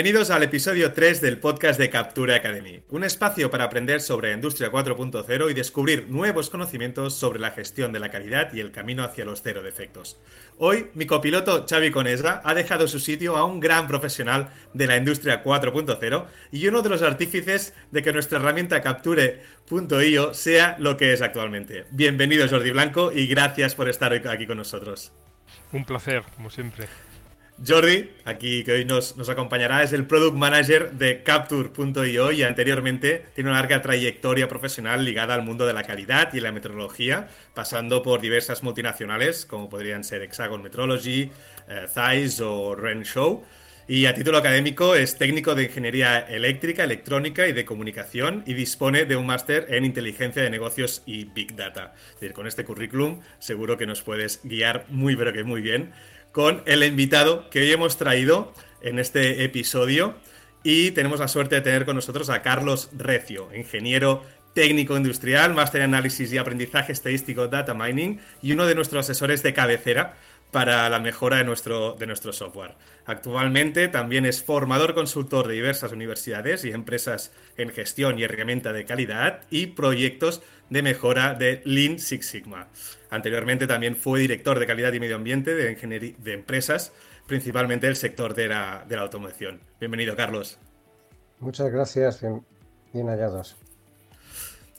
Bienvenidos al episodio 3 del podcast de Capture Academy, un espacio para aprender sobre Industria 4.0 y descubrir nuevos conocimientos sobre la gestión de la calidad y el camino hacia los cero defectos. Hoy, mi copiloto Xavi Conesa ha dejado su sitio a un gran profesional de la Industria 4.0 y uno de los artífices de que nuestra herramienta Capture.io sea lo que es actualmente. Bienvenido Jordi Blanco y gracias por estar aquí con nosotros. Un placer, como siempre. Jordi, aquí que hoy nos, acompañará, es el Product Manager de Capture.io y anteriormente tiene una larga trayectoria profesional ligada al mundo de la calidad y la meteorología, pasando por diversas multinacionales como podrían ser Hexagon Metrology, eh, o Renshow. Y a título académico es técnico de ingeniería eléctrica, electrónica y de comunicación y dispone de un máster en inteligencia de negocios y big data. Es decir, con este currículum seguro que nos puedes guiar muy pero que muy bien con el invitado que hoy hemos traído en este episodio. Y tenemos la suerte de tener con nosotros a Carlos Recio, ingeniero técnico industrial, máster en análisis y aprendizaje estadístico data mining y uno de nuestros asesores de cabecera para la mejora de nuestro, de nuestro software. Actualmente también es formador consultor de diversas universidades y empresas en gestión y herramienta de calidad y proyectos de mejora de Lean Six Sigma. Anteriormente también fue director de calidad y medio ambiente de, de empresas, principalmente del sector de la, de la automoción. Bienvenido, Carlos. Muchas gracias, bien, hallados.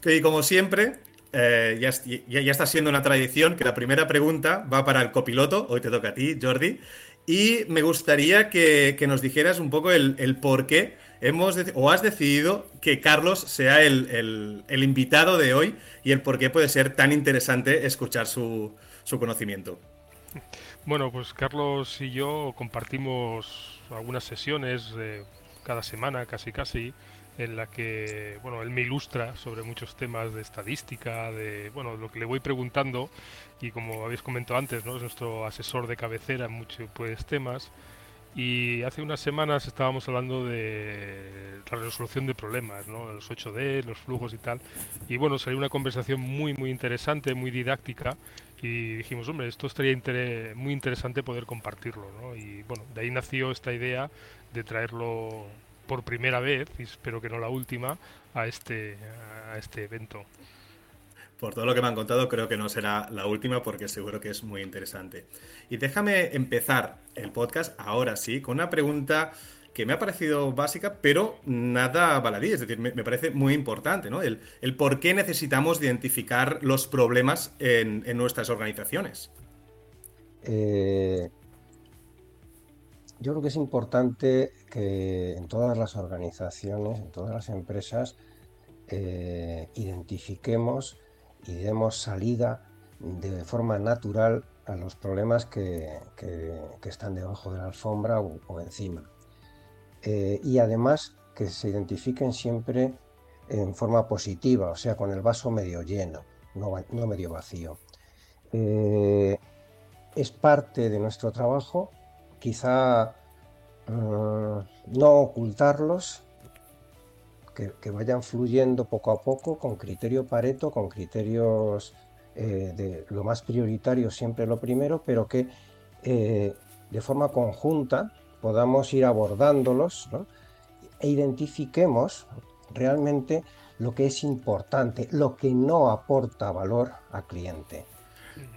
Y como siempre, eh, ya, ya, está siendo una tradición que la primera pregunta va para el copiloto, hoy te toca a ti, Jordi, y me gustaría que, nos dijeras un poco el, por qué hemos o has decidido que Carlos sea el, invitado de hoy y el por qué puede ser tan interesante escuchar su, su conocimiento. Bueno, pues Carlos y yo compartimos algunas sesiones cada semana, casi casi, en la que bueno él me ilustra sobre muchos temas de estadística de bueno lo que le voy preguntando. Y como habéis comentado antes no es nuestro asesor de cabecera en muchos pues temas y hace unas semanas estábamos hablando de la resolución de problemas ¿no? los 8D los flujos y tal y bueno salió una conversación muy muy interesante muy didáctica y dijimos hombre esto estaría muy interesante poder compartirlo ¿no? y bueno de ahí nació esta idea de traerlo por primera vez, y espero que no la última, a este, a este evento. Por todo lo que me han contado, creo que no será la última porque seguro que es muy interesante. Y déjame empezar el podcast ahora sí con una pregunta que me ha parecido básica, pero nada baladí, es decir, me, parece muy importante, ¿no? El, por qué necesitamos identificar los problemas en, nuestras organizaciones. Eh, yo creo que es importante que en todas las organizaciones, en todas las empresas, eh, identifiquemos y demos salida de forma natural a los problemas que, están debajo de la alfombra o, encima. Eh, y además que se identifiquen siempre en forma positiva, o sea, con el vaso medio lleno, no, medio vacío. Eh, es parte de nuestro trabajo quizá eh, no ocultarlos, que, vayan fluyendo poco a poco con criterio pareto, con criterios eh, de lo más prioritario, siempre lo primero, pero que eh, de forma conjunta podamos ir abordándolos e identifiquemos realmente lo que es importante, lo que no aporta valor al cliente.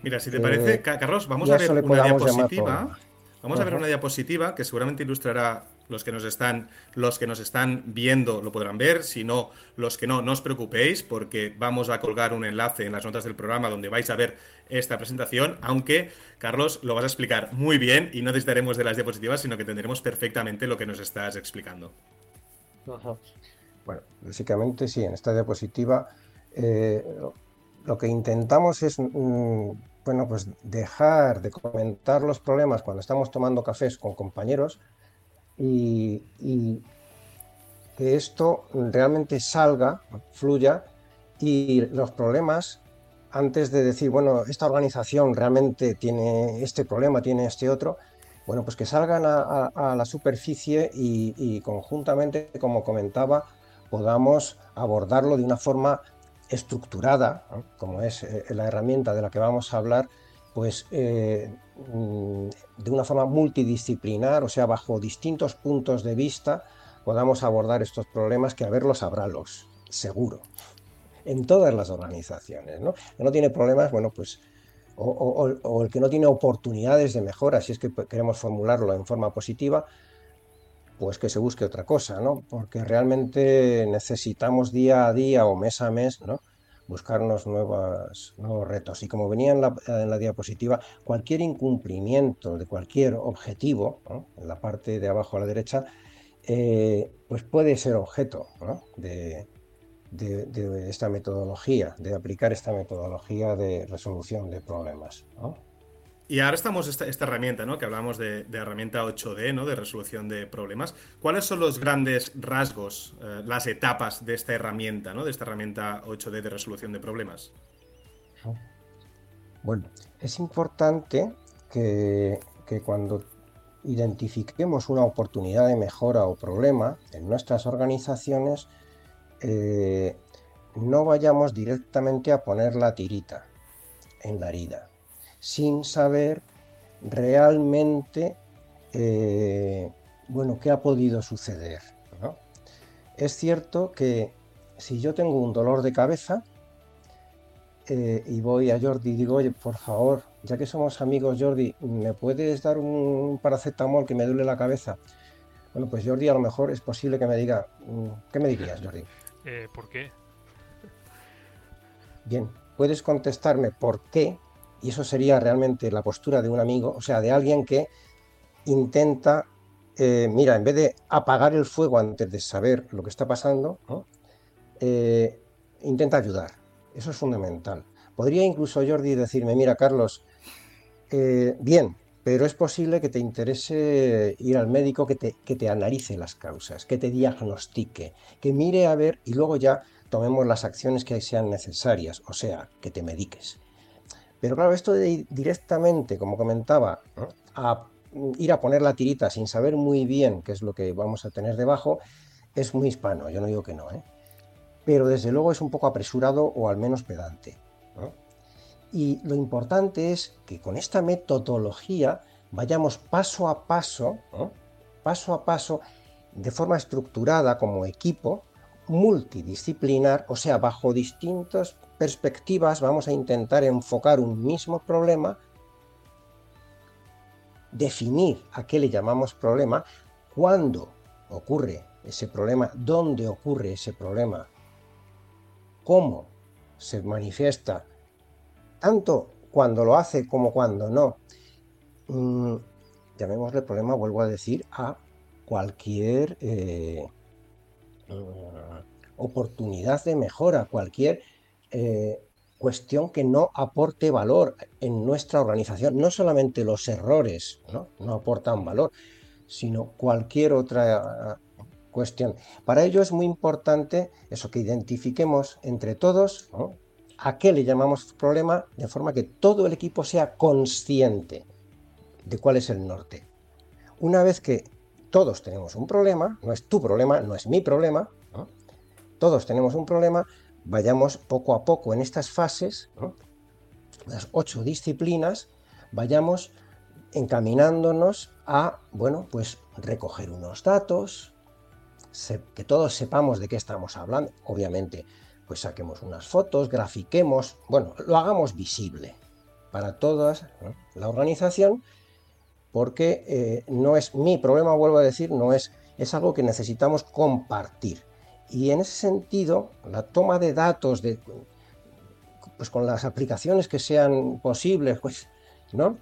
Mira, si te parece, Carlos, vamos a ver una diapositiva. Vamos a ver una diapositiva que seguramente ilustrará los que nos están los que nos están viendo lo podrán ver, si no los que no no os preocupéis porque vamos a colgar un enlace en las notas del programa donde vais a ver esta presentación, aunque Carlos lo vas a explicar muy bien y no necesitaremos de las diapositivas, sino que tendremos perfectamente lo que nos estás explicando. Bueno, básicamente sí, en esta diapositiva eh, lo que intentamos es mm, bueno, pues dejar de comentar los problemas cuando estamos tomando cafés con compañeros y, que esto realmente salga, fluya y los problemas, antes de decir, bueno, esta organización realmente tiene este problema, tiene este otro, bueno, pues que salgan a, la superficie y, conjuntamente, como comentaba, podamos abordarlo de una forma estructurada, como es eh, la herramienta de la que vamos a hablar, pues mm, de una forma multidisciplinar, o sea, bajo distintos puntos de vista, podamos abordar estos problemas que a verlos habrá los, seguro, en todas las organizaciones. ¿no? Que no tiene problemas, bueno, pues, o, el que no tiene oportunidades de mejora, si es que queremos formularlo en forma positiva, pues que se busque otra cosa, ¿no? Porque realmente necesitamos día a día o mes a mes, ¿no? Buscarnos nuevos retos. Y como venía en la, diapositiva, cualquier incumplimiento de cualquier objetivo, en la parte de abajo a la derecha, eh, pues puede ser objeto de, esta metodología, de aplicar esta metodología de resolución de problemas. Y ahora estamos esta, esta herramienta, ¿no? Que hablamos de, herramienta 8D, ¿no? De resolución de problemas. ¿Cuáles son los grandes rasgos, eh, las etapas de esta herramienta, ¿no? De esta herramienta 8D de resolución de problemas. Bueno, es importante que, cuando identifiquemos una oportunidad de mejora o problema en nuestras organizaciones, eh, no vayamos directamente a poner la tirita en la herida sin saber realmente eh, bueno, qué ha podido suceder. Es cierto que si yo tengo un dolor de cabeza eh, y voy a Jordi y digo, oye, por favor, ya que somos amigos, Jordi, ¿me puedes dar un paracetamol que me duele la cabeza? Bueno, pues Jordi a lo mejor es posible que me diga, mm, ¿qué me dirías, Jordi? Eh, ¿Por qué? Bien, puedes contestarme por qué y eso sería realmente la postura de un amigo, o sea, de alguien que intenta, eh, mira, en vez de apagar el fuego antes de saber lo que está pasando, eh, intenta ayudar. Eso es fundamental. Podría incluso Jordi decirme, mira, Carlos, eh, bien, pero es posible que te interese ir al médico que te, que te analice las causas, que te diagnostique, que mire a ver y luego ya tomemos las acciones que sean necesarias, o sea, que te mediques. Pero claro, esto de ir directamente, como comentaba, a ir a poner la tirita sin saber muy bien qué es lo que vamos a tener debajo, es muy hispano, yo no digo que no, ¿eh? pero desde luego es un poco apresurado o al menos pedante. Y lo importante es que con esta metodología vayamos paso a paso, paso a paso, de forma estructurada como equipo, multidisciplinar, o sea, bajo distintas perspectivas vamos a intentar enfocar un mismo problema, definir a qué le llamamos problema, cuándo ocurre ese problema, dónde ocurre ese problema, cómo se manifiesta, tanto cuando lo hace como cuando no. Mm, llamémosle problema, vuelvo a decir, a cualquier eh, oportunidad de mejora, cualquier eh, cuestión que no aporte valor en nuestra organización. No solamente los errores no, aportan valor, sino cualquier otra cuestión. Para ello es muy importante eso, que identifiquemos entre todos a qué le llamamos problema, de forma que todo el equipo sea consciente de cuál es el norte. Una vez que todos tenemos un problema, no es tu problema, no es mi problema, todos tenemos un problema, vayamos poco a poco en estas fases, las ocho disciplinas, vayamos encaminándonos a, bueno, pues recoger unos datos, que todos sepamos de qué estamos hablando, obviamente, pues saquemos unas fotos, grafiquemos, bueno, lo hagamos visible para toda la organización, porque eh, no es mi problema, vuelvo a decir, no es, es algo que necesitamos compartir. Y en ese sentido, la toma de datos de, pues con las aplicaciones que sean posibles, pues, ¿no?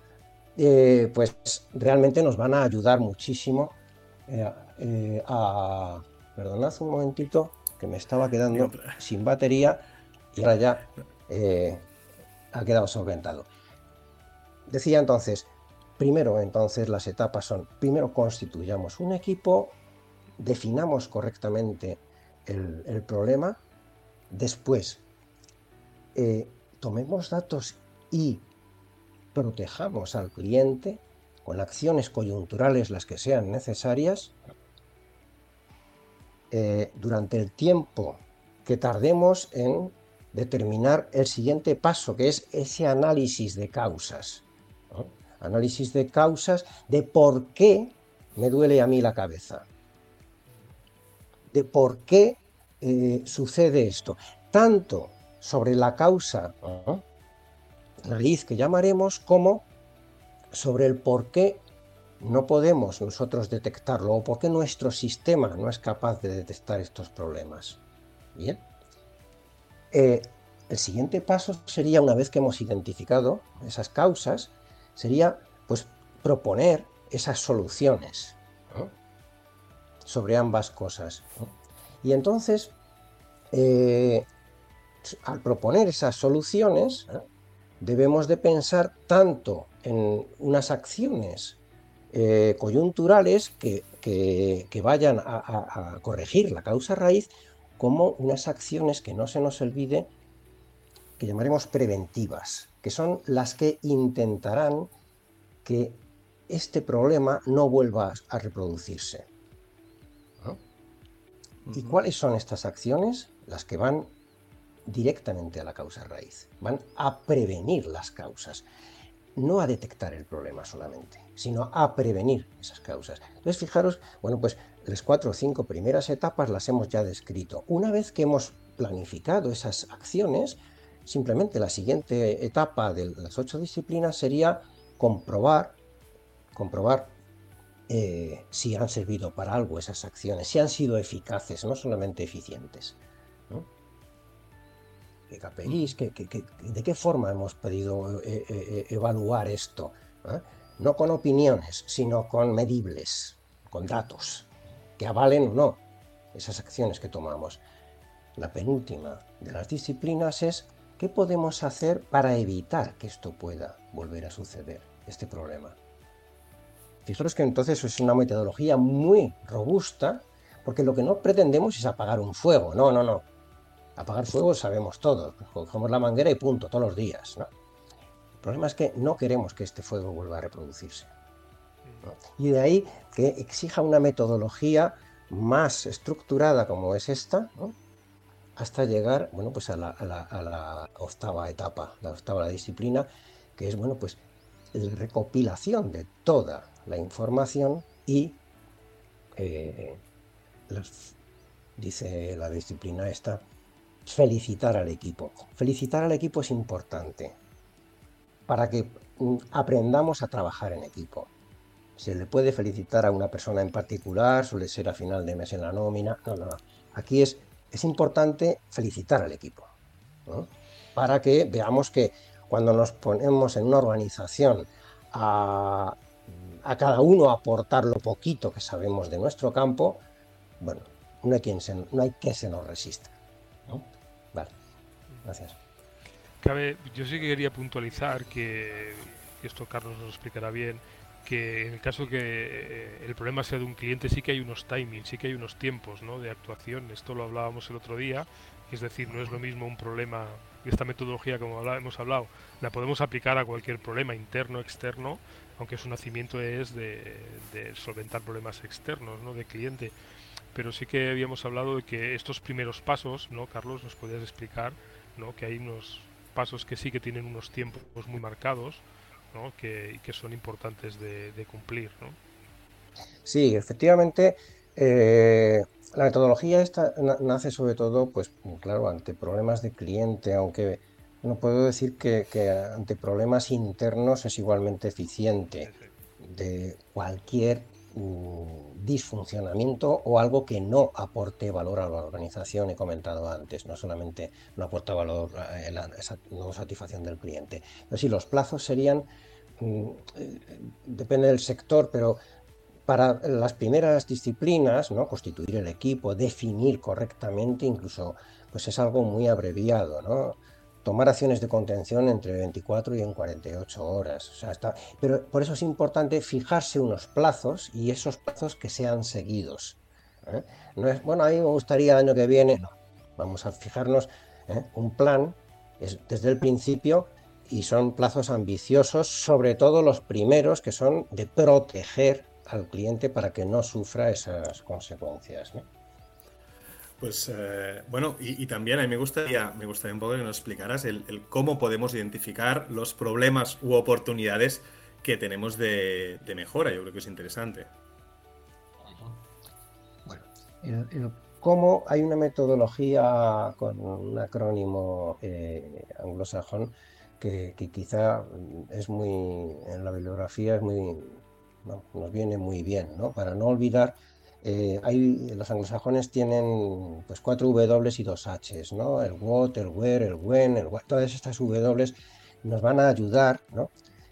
Eh, pues realmente nos van a ayudar muchísimo eh, eh, a... Perdonad un momentito, que me estaba quedando sin batería y ahora ya ha quedado solventado. Decía entonces, primero entonces las etapas son, primero constituyamos un equipo, definamos correctamente el, problema. Después, eh, tomemos datos y protejamos al cliente con acciones coyunturales las que sean necesarias eh, durante el tiempo que tardemos en determinar el siguiente paso, que es ese análisis de causas. Análisis de causas de por qué me duele a mí la cabeza. De por qué eh, sucede esto. Tanto sobre la causa raíz que llamaremos como sobre el por qué no podemos nosotros detectarlo o por qué nuestro sistema no es capaz de detectar estos problemas. Bien. Eh, el siguiente paso sería, una vez que hemos identificado esas causas, sería pues proponer esas soluciones sobre ambas cosas. Y entonces, eh, al proponer esas soluciones, debemos de pensar tanto en unas acciones eh, coyunturales que, vayan a, corregir la causa raíz, como unas acciones que no se nos olvide, que llamaremos preventivas, que son las que intentarán que este problema no vuelva a reproducirse. ¿Y cuáles son estas acciones? Las que van directamente a la causa raíz, van a prevenir las causas, no a detectar el problema solamente, sino a prevenir esas causas. Entonces, fijaros, bueno, pues las cuatro o cinco primeras etapas las hemos ya descrito. Una vez que hemos planificado esas acciones, simplemente la siguiente etapa de las ocho disciplinas sería comprobar, comprobar eh, si han servido para algo esas acciones, si han sido eficaces, no solamente eficientes. ¿De qué forma hemos podido eh, eh, eh, evaluar esto? No con opiniones, sino con medibles, con datos, que avalen o no esas acciones que tomamos. La penúltima de las disciplinas es qué podemos hacer para evitar que esto pueda volver a suceder, este problema. Fijaros que entonces es una metodología muy robusta, porque lo que no pretendemos es apagar un fuego, no, no, no. Apagar fuego sabemos todos, cogemos la manguera y punto, todos los días. El problema es que no queremos que este fuego vuelva a reproducirse. Y de ahí que exija una metodología más estructurada como es esta, hasta llegar bueno, pues a la, octava etapa, la octava disciplina, que es bueno, pues, recopilación de toda la información y, eh, dice la disciplina esta, felicitar al equipo. Felicitar al equipo es importante para que mm, aprendamos a trabajar en equipo. Se le puede felicitar a una persona en particular, suele ser a final de mes en la nómina. No, no, no. Aquí es, es importante felicitar al equipo. Para que veamos que cuando nos ponemos en una organización a, a cada uno aportar lo poquito que sabemos de nuestro campo, bueno, no hay, quien no hay que se nos resista. Vale, gracias. Cabe, yo sí que quería puntualizar que, esto Carlos nos explicará bien, que en el caso que eh, el problema sea de un cliente sí que hay unos timings, sí que hay unos tiempos ¿no? de actuación. Esto lo hablábamos el otro día, es decir, no es lo mismo un problema, esta metodología como hemos hablado, la podemos aplicar a cualquier problema interno, externo, aunque su nacimiento es de, de solventar problemas externos, ¿no? de cliente pero sí que habíamos hablado de que estos primeros pasos, ¿no? Carlos, nos podías explicar, ¿no? Que hay unos pasos que sí que tienen unos tiempos muy marcados, ¿no? Que, que son importantes de, cumplir, ¿no? Sí, efectivamente, eh, la metodología esta nace sobre todo, pues claro, ante problemas de cliente, aunque no puedo decir que, que ante problemas internos es igualmente eficiente de cualquier disfuncionamiento o algo que no aporte valor a la organización, he comentado antes, no solamente no aporta valor, a la no satisfacción del cliente. Pero los plazos serían, mm, eh, depende del sector, pero para las primeras disciplinas, ¿no? constituir el equipo, definir correctamente, incluso pues es algo muy abreviado, ¿no? Tomar acciones de contención entre 24 y en 48 horas. O sea, está... Pero por eso es importante fijarse unos plazos y esos plazos que sean seguidos. ¿eh? No es, bueno, a mí me gustaría el año que viene. No, vamos a fijarnos ¿eh? un plan es desde el principio y son plazos ambiciosos, sobre todo los primeros que son de proteger al cliente para que no sufra esas consecuencias. Pues eh, bueno, y, también a mí me gustaría, me gustaría un poco que nos explicaras el, cómo podemos identificar los problemas u oportunidades que tenemos de, mejora. Yo creo que es interesante. Bueno, cómo hay una metodología con un acrónimo eh, anglosajón que, quizá es muy, en la bibliografía es muy, nos viene muy bien, ¿no? Para no olvidar eh, los anglosajones tienen pues cuatro W y dos H, ¿no? El what, el where, el when, el todas estas W nos van a ayudar, ¿no?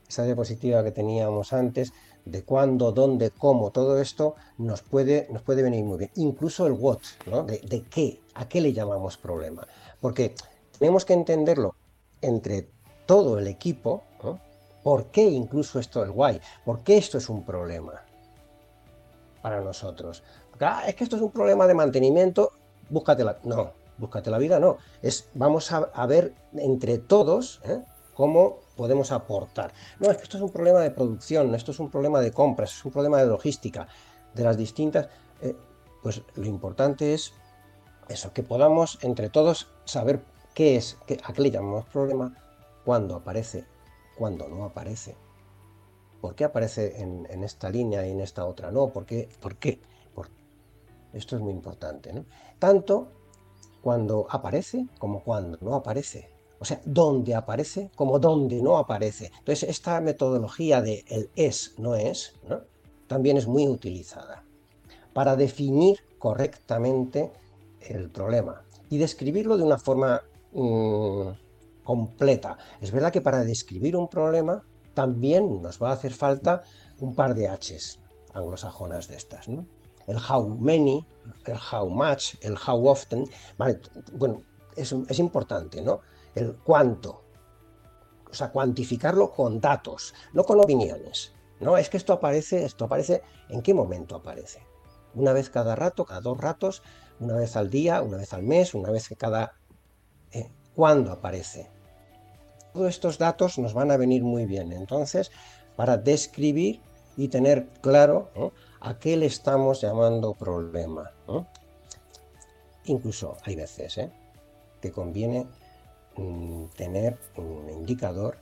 Esa diapositiva que teníamos antes de cuándo, dónde, cómo, todo esto nos puede, nos puede venir muy bien. Incluso el what, ¿no? De, de qué, a qué le llamamos problema. Porque tenemos que entenderlo entre todo el equipo, ¿no? ¿Por qué incluso esto el why? ¿Por qué esto es un problema? Para nosotros. Ah, es que esto es un problema de mantenimiento, búscate la... No, búscate la vida, no. Es, vamos a, ver entre todos ¿eh? cómo podemos aportar. No, es que esto es un problema de producción, esto es un problema de compras, es un problema de logística, de las distintas... Eh, pues lo importante es eso, que podamos entre todos saber qué es, a qué le llamamos problema, cuándo aparece, cuándo no aparece. ¿Por qué aparece en, esta línea y en esta otra no? ¿Por qué? ¿Por qué? Esto es muy importante. Tanto cuando aparece como cuando no aparece. O sea, dónde aparece como dónde no aparece. Entonces, esta metodología de el es, no es, también es muy utilizada para definir correctamente el problema y describirlo de una forma mm, completa. Es verdad que para describir un problema también nos va a hacer falta un par de Hs anglosajonas de estas, ¿no? El how many, el how much, el how often, bueno, es, es importante, ¿no? El cuánto, o sea, cuantificarlo con datos, no con opiniones. No, es que esto aparece, esto aparece, ¿en qué momento aparece? Una vez cada rato, cada dos ratos, una vez al día, una vez al mes, una vez cada... Eh, ¿Cuándo aparece? Todos estos datos nos van a venir muy bien. Entonces, para describir y tener claro a qué le estamos llamando problema. Incluso hay veces ¿eh? que conviene mm, tener un indicador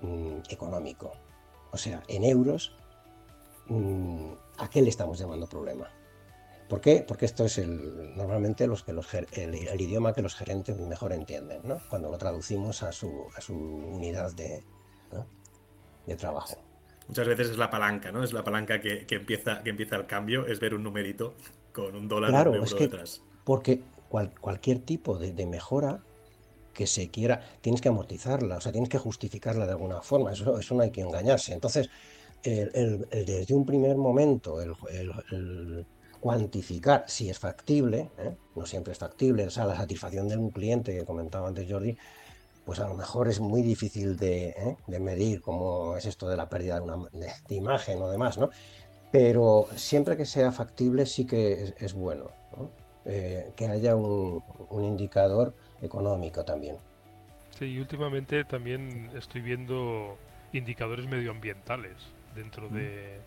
mm, económico. O sea, en euros, mm, ¿a qué le estamos llamando problema? ¿Por qué? Porque esto es el, normalmente los que los, el, idioma que los gerentes mejor entienden, ¿no? cuando lo traducimos a su, a su unidad de, de trabajo. Muchas veces es la palanca, ¿no? Es la palanca que, empieza, que empieza el cambio, es ver un numerito con un dólar claro, un euro es que, detrás. Porque cualquier tipo de, mejora que se quiera, tienes que amortizarla, o sea, tienes que justificarla de alguna forma, eso, eso no hay que engañarse. Entonces, desde un primer momento, el, cuantificar si es factible, ¿eh? no siempre es factible, o sea, la satisfacción de un cliente que comentaba antes Jordi, pues a lo mejor es muy difícil de, ¿eh? medir cómo es esto de la pérdida de, una, de, imagen o demás, ¿no? Pero siempre que sea factible sí que es, bueno eh, que haya un, indicador económico también. Sí, y últimamente también estoy viendo indicadores medioambientales dentro de,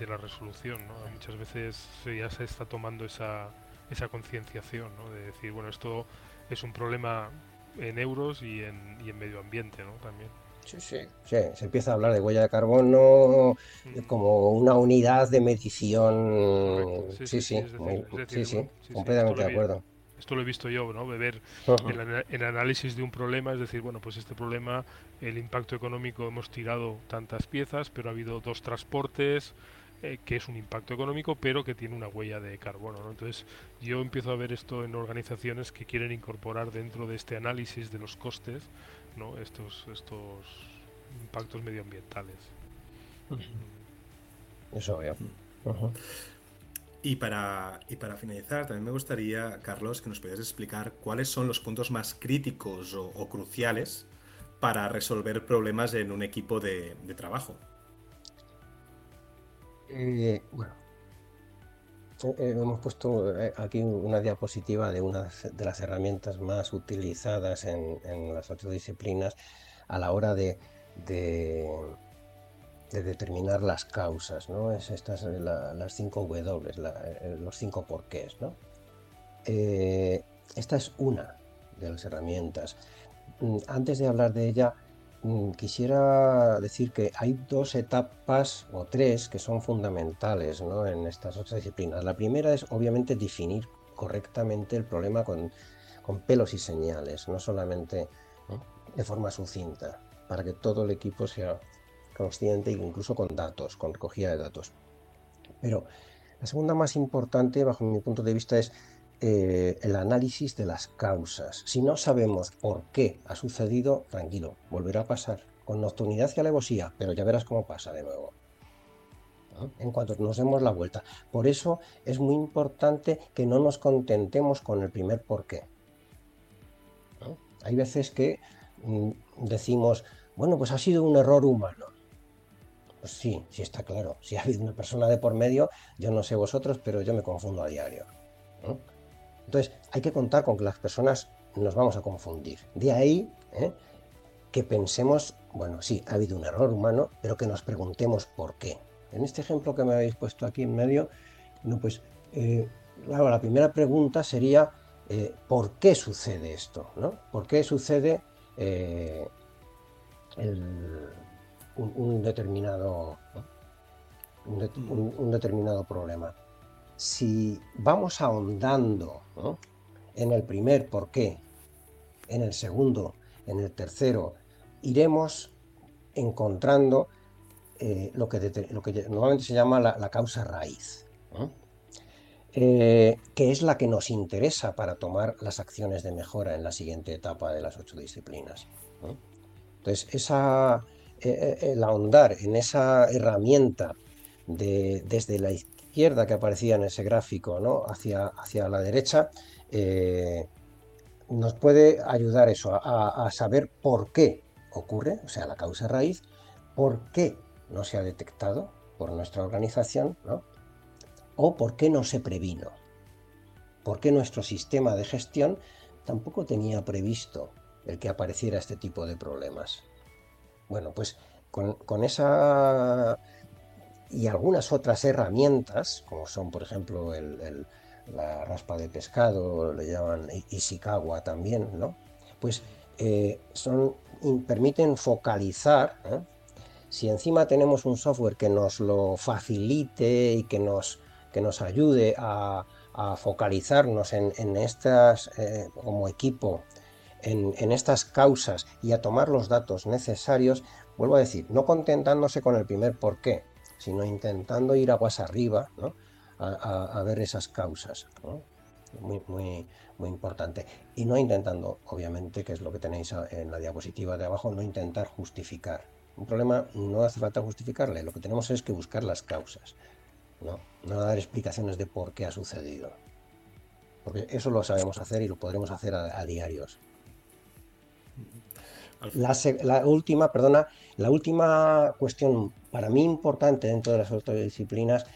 de la resolución. ¿no? Muchas veces ya se está tomando esa, esa concienciación ¿no? de decir, bueno, esto es un problema en euros y en, y en medio ambiente ¿no? también. Sí, sí. sí, se empieza a hablar de huella de carbono mm. como una unidad de medición. Sí, sí, sí, sí, completamente de acuerdo. Esto lo he visto yo, ¿no? Beber el, el, análisis de un problema, es decir, bueno, pues este problema, el impacto económico, hemos tirado tantas piezas, pero ha habido dos transportes, eh, que es un impacto económico, pero que tiene una huella de carbono. Entonces, yo empiezo a ver esto en organizaciones que quieren incorporar dentro de este análisis de los costes ¿no? estos, estos impactos medioambientales. Eso veo. Y para, y para finalizar, también me gustaría, Carlos, que nos pudieras explicar cuáles son los puntos más críticos o, cruciales para resolver problemas en un equipo de trabajo. Eh, bueno, eh, eh, hemos puesto aquí una diapositiva de una de las herramientas más utilizadas en, las otras disciplinas a la hora de, determinar las causas, ¿no? Es estas las cinco W, los cinco porqués, ¿no? esta es una de las herramientas. Mm, antes de hablar de ella, quisiera decir que hay dos etapas o tres que son fundamentales en estas ocho disciplinas. La primera es obviamente definir correctamente el problema con, pelos y señales, no solamente de forma sucinta, para que todo el equipo sea consciente, incluso con datos, con recogida de datos. Pero la segunda más importante, bajo mi punto de vista, es eh, el análisis de las causas. Si no sabemos por qué ha sucedido, tranquilo, volverá a pasar con nocturnidad y alevosía, pero ya verás cómo pasa de nuevo. En cuanto nos demos la vuelta. Por eso es muy importante que no nos contentemos con el primer por qué. Hay veces que mm, decimos, bueno, pues ha sido un error humano. Pues sí, sí está claro. Si ha habido una persona de por medio, yo no sé vosotros, pero yo me confundo a diario. Entonces, hay que contar con que las personas nos vamos a confundir. De ahí ¿eh? que pensemos, bueno, sí, ha habido un error humano, pero que nos preguntemos por qué. En este ejemplo que me habéis puesto aquí en medio, no, pues, eh, la primera pregunta sería, eh, ¿por qué sucede esto? ¿Por qué sucede un, determinado, un determinado problema? Si vamos ahondando en el primer por qué, en el segundo, en el tercero, iremos encontrando eh, lo, que normalmente se llama la, causa raíz, eh, que es la que nos interesa para tomar las acciones de mejora en la siguiente etapa de las ocho disciplinas. Entonces, esa, eh, el ahondar en esa herramienta de, desde la izquierda que aparecía en ese gráfico, ¿no? hacia, hacia la derecha, eh, nos puede ayudar eso, a, saber por qué ocurre, o sea, la causa raíz, por qué no se ha detectado por nuestra organización, o por qué no se previno, por qué nuestro sistema de gestión tampoco tenía previsto el que apareciera este tipo de problemas. Bueno, pues con esa y algunas otras herramientas, como son por ejemplo la raspa de pescado, le llaman Ishikawa también, ¿no? Pues eh, son, permiten focalizar, ¿eh? si encima tenemos un software que nos lo facilite y que nos, que nos ayude a, focalizarnos en, estas, eh, como equipo, en, en, estas causas y a tomar los datos necesarios, vuelvo a decir, no contentándose con el primer por qué, sino intentando ir aguas arriba a, ver esas causas. Muy, muy, muy importante. Y no intentando, obviamente, que es lo que tenéis en la diapositiva de abajo, no intentar justificar. Un problema no hace falta justificarle, lo que tenemos es que buscar las causas, no, no dar explicaciones de por qué ha sucedido. Porque eso lo sabemos hacer y lo podremos hacer a, diarios. La, la, última, perdona, la última cuestión para mí importante dentro de las otras disciplinas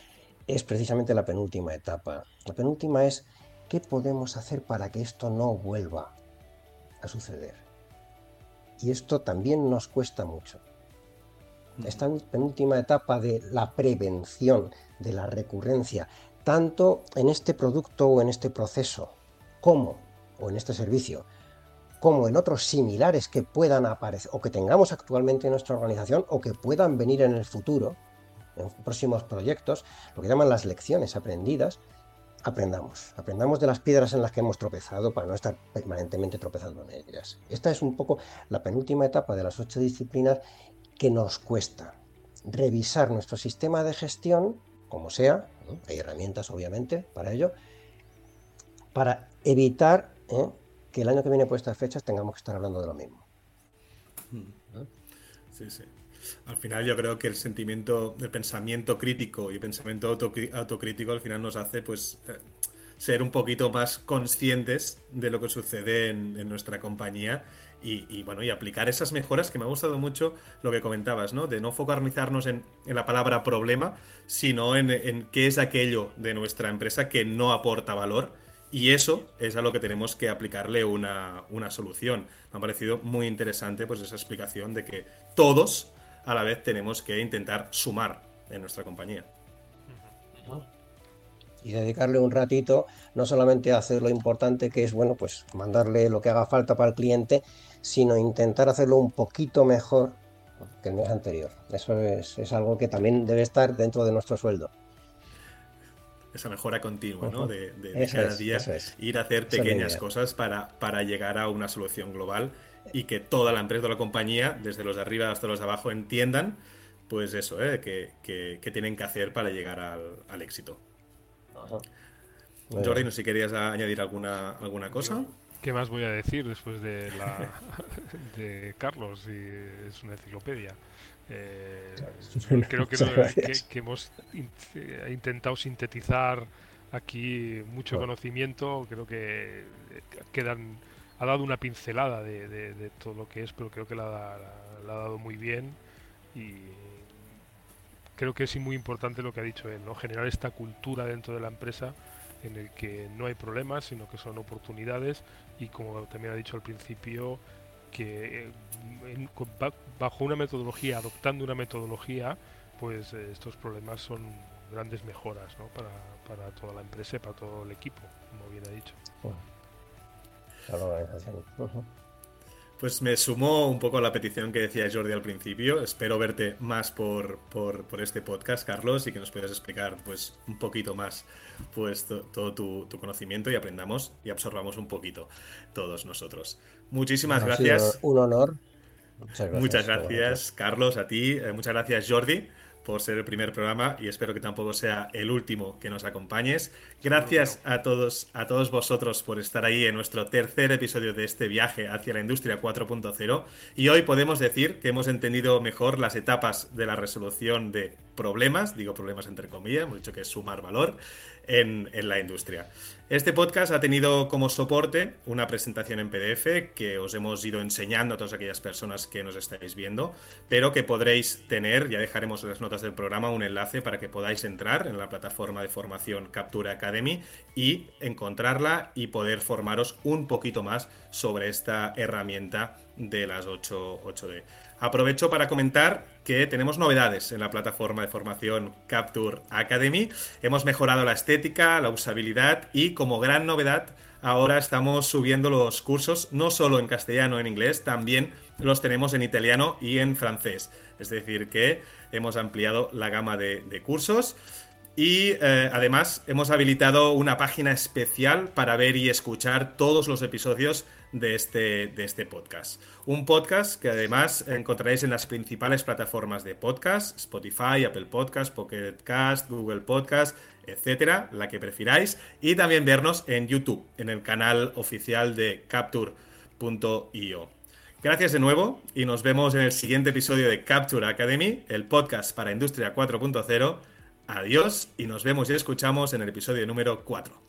es precisamente la penúltima etapa. La penúltima es qué podemos hacer para que esto no vuelva a suceder. Y esto también nos cuesta mucho. Esta penúltima etapa de la prevención, de la recurrencia, tanto en este producto o en este proceso, como, o en este servicio, como en otros similares que puedan aparecer o que tengamos actualmente en nuestra organización o que puedan venir en el futuro, en próximos proyectos, lo que llaman las lecciones aprendidas, aprendamos. Aprendamos de las piedras en las que hemos tropezado para no estar permanentemente tropezando en ellas. Esta es un poco la penúltima etapa de las ocho disciplinas que nos cuesta. Revisar nuestro sistema de gestión, como sea, hay herramientas obviamente para ello, para evitar ¿eh? Que el año que viene por estas fechas tengamos que estar hablando de lo mismo. Hmm. Sí, sí. Al final yo creo que el sentimiento de pensamiento crítico y pensamiento autocrítico al final nos hace pues eh, ser un poquito más conscientes de lo que sucede en, nuestra compañía y, bueno, y aplicar esas mejoras que me ha gustado mucho lo que comentabas, ¿no? De no focalizarnos en, la palabra problema, sino en, en, qué es aquello de nuestra empresa que no aporta valor y eso es a lo que tenemos que aplicarle una, solución. Me ha parecido muy interesante pues esa explicación de que todos a la vez tenemos que intentar sumar en nuestra compañía. Y dedicarle un ratito, no solamente a hacer lo importante que es, bueno, pues mandarle lo que haga falta para el cliente, sino intentar hacerlo un poquito mejor que el mes anterior. Eso es, algo que también debe estar dentro de nuestro sueldo esa mejora continua, ¿no? De, cada día ir a hacer pequeñas cosas para, para llegar a una solución global y que toda la empresa, toda la compañía, desde los de arriba hasta los de abajo, entiendan, pues eso, ¿eh? que, tienen que hacer para llegar al, éxito. Jordi, no sé si querías añadir alguna, alguna cosa. ¿Qué más voy a decir después de la de Carlos? Y es una enciclopedia. Eh, creo que, hemos intentado sintetizar aquí mucho conocimiento. Creo que eh, quedan ha dado una pincelada de, todo lo que es, pero creo que la, ha dado muy bien y creo que es muy importante lo que ha dicho él, ¿no? generar esta cultura dentro de la empresa en el que no hay problemas, sino que son oportunidades y como también ha dicho al principio, que eh, bajo una metodología, adoptando una metodología, pues eh, estos problemas son grandes mejoras ¿no? para, para, toda la empresa y para todo el equipo, como bien ha dicho. Pues me sumó un poco a la petición que decía Jordi al principio. Espero verte más por, por, este podcast, Carlos, y que nos puedas explicar pues, un poquito más pues, todo tu, conocimiento y aprendamos y absorbamos un poquito todos nosotros. Muchísimas gracias. Un honor. Muchas gracias, Carlos, a ti. Eh, muchas gracias, Jordi por ser el primer programa y espero que tampoco sea el último que nos acompañes. Gracias a todos, a todos vosotros por estar ahí en nuestro tercer episodio de este viaje hacia la industria 4.0 y hoy podemos decir que hemos entendido mejor las etapas de la resolución de problemas, digo problemas entre comillas, hemos dicho que es sumar valor en, la industria. Este podcast ha tenido como soporte una presentación en PDF que os hemos ido enseñando a todas aquellas personas que nos estáis viendo, pero que podréis tener, ya dejaremos en las notas del programa un enlace para que podáis entrar en la plataforma de formación Captura Academy y encontrarla y poder formaros un poquito más sobre esta herramienta de las 8, 8D. Aprovecho para comentar que tenemos novedades en la plataforma de formación Capture Academy. Hemos mejorado la estética, la usabilidad y como gran novedad ahora estamos subiendo los cursos no solo en castellano, en inglés, también los tenemos en italiano y en francés. Es decir, que hemos ampliado la gama de, cursos. Y eh, además hemos habilitado una página especial para ver y escuchar todos los episodios de este, de este podcast. Un podcast que además encontraréis en las principales plataformas de podcast, Spotify, Apple Podcast, Pocket Cast, Google Podcast, etcétera, la que prefiráis, y también vernos en YouTube, en el canal oficial de Capture.io. Gracias de nuevo y nos vemos en el siguiente episodio de Capture Academy, el podcast para Industria 4.0. Adiós y nos vemos y escuchamos en el episodio número 4.